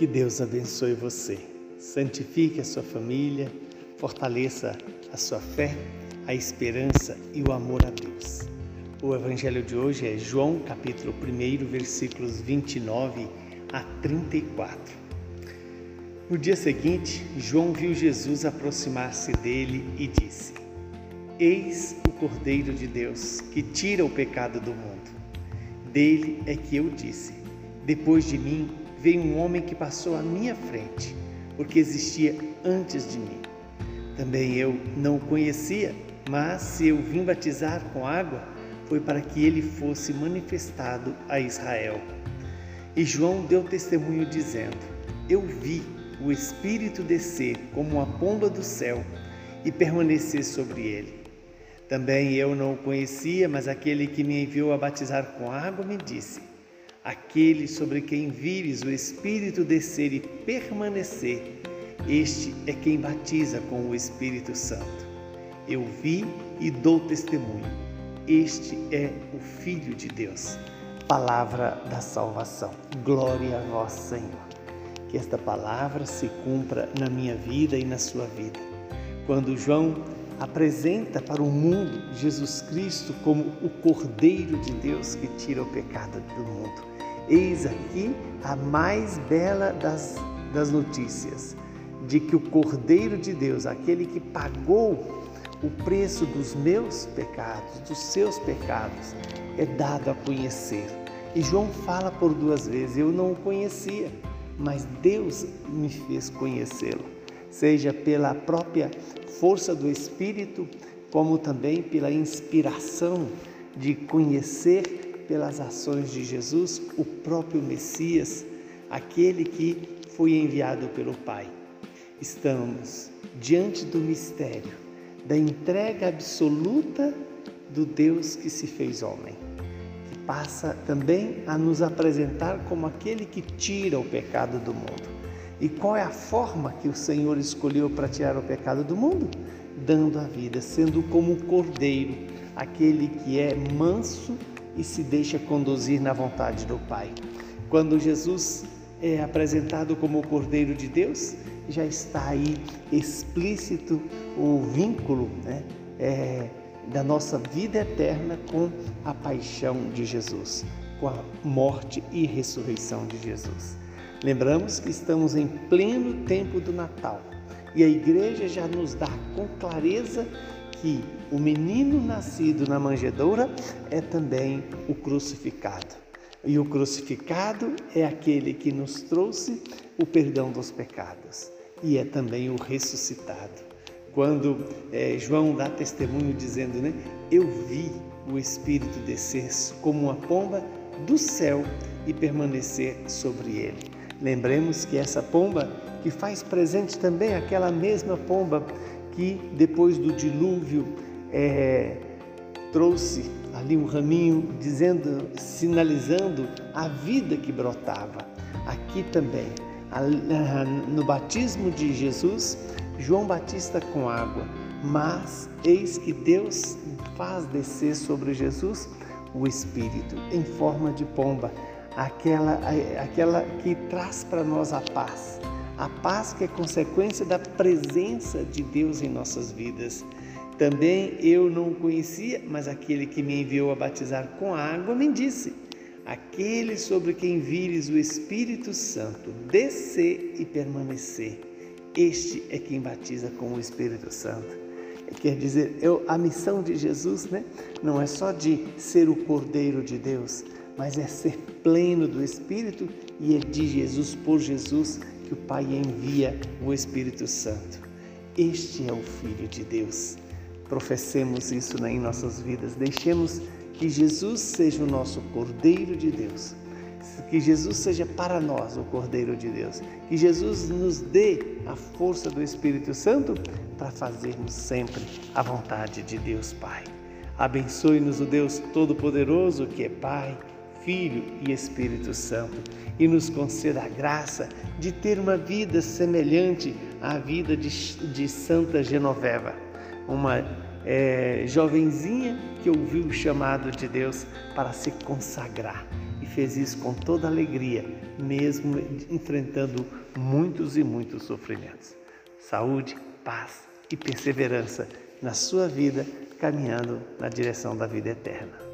Que Deus abençoe você, santifique a sua família, fortaleça a sua fé, a esperança e o amor a Deus. O evangelho de hoje é João, capítulo 1, versículos 29 a 34. No dia seguinte, João viu Jesus aproximar-se dele e disse: Eis o Cordeiro de Deus que tira o pecado do mundo. Dele é que eu disse: Depois de mim veio um homem que passou à minha frente, porque existia antes de mim. Também eu não o conhecia, mas se eu vim batizar com água, foi para que ele fosse manifestado a Israel. E João deu testemunho dizendo: Eu vi o Espírito descer como uma pomba do céu e permanecer sobre ele. Também eu não o conhecia, mas aquele que me enviou a batizar com água me disse: Aquele sobre quem vires o Espírito descer e permanecer, este é quem batiza com o Espírito Santo. Eu vi e dou testemunho. Este é o Filho de Deus. Palavra da salvação. Glória a vós, Senhor. Que esta palavra se cumpra na minha vida e na sua vida. Quando João apresenta para o mundo Jesus Cristo como o Cordeiro de Deus que tira o pecado do mundo. Eis aqui a mais bela das, das notícias, de que o Cordeiro de Deus, aquele que pagou o preço dos meus pecados, dos seus pecados, é dado a conhecer. E João fala por duas vezes: Eu não o conhecia, mas Deus me fez conhecê-lo, seja pela própria força do Espírito, como também pela inspiração de conhecer pelas ações de Jesus, o próprio Messias, aquele que foi enviado pelo Pai. Estamos diante do mistério da entrega absoluta do Deus que se fez homem, que passa também a nos apresentar como aquele que tira o pecado do mundo. E qual é a forma que o Senhor escolheu para tirar o pecado do mundo? Dando a vida, sendo como o cordeiro, aquele que é manso e se deixa conduzir na vontade do Pai. Quando Jesus é apresentado como o Cordeiro de Deus, já está aí explícito o vínculo né, é, da nossa vida eterna com a paixão de Jesus, com a morte e ressurreição de Jesus. Lembramos que estamos em pleno tempo do Natal e a igreja já nos dá com clareza que o menino nascido na manjedoura é também o crucificado. E o crucificado é aquele que nos trouxe o perdão dos pecados e é também o ressuscitado. Quando é, João dá testemunho dizendo, né, eu vi o Espírito descer como uma pomba do céu e permanecer sobre ele. Lembremos que essa pomba que faz presente também aquela mesma pomba que depois do dilúvio é, trouxe ali um raminho dizendo, sinalizando a vida que brotava. Aqui também, no batismo de Jesus, João Batista com água, mas eis que Deus faz descer sobre Jesus o Espírito em forma de pomba, aquela, aquela que traz para nós a paz a paz que é consequência da presença de Deus em nossas vidas. Também eu não o conhecia, mas aquele que me enviou a batizar com água me disse: Aquele sobre quem vires o Espírito Santo descer e permanecer, este é quem batiza com o Espírito Santo. Quer dizer, eu, a missão de Jesus né, não é só de ser o Cordeiro de Deus, mas é ser pleno do Espírito e é de Jesus, por Jesus, que o Pai envia o Espírito Santo. Este é o Filho de Deus. Professemos isso né, em nossas vidas. Deixemos que Jesus seja o nosso Cordeiro de Deus. Que Jesus seja para nós o Cordeiro de Deus. Que Jesus nos dê a força do Espírito Santo para fazermos sempre a vontade de Deus Pai. Abençoe-nos o Deus Todo-Poderoso, que é Pai Filho e Espírito Santo e nos conceda a graça de ter uma vida semelhante à vida de, de Santa Genoveva, uma é, jovenzinha que ouviu o chamado de Deus para se consagrar e fez isso com toda alegria, mesmo enfrentando muitos e muitos sofrimentos. Saúde, paz e perseverança na sua vida, caminhando na direção da vida eterna.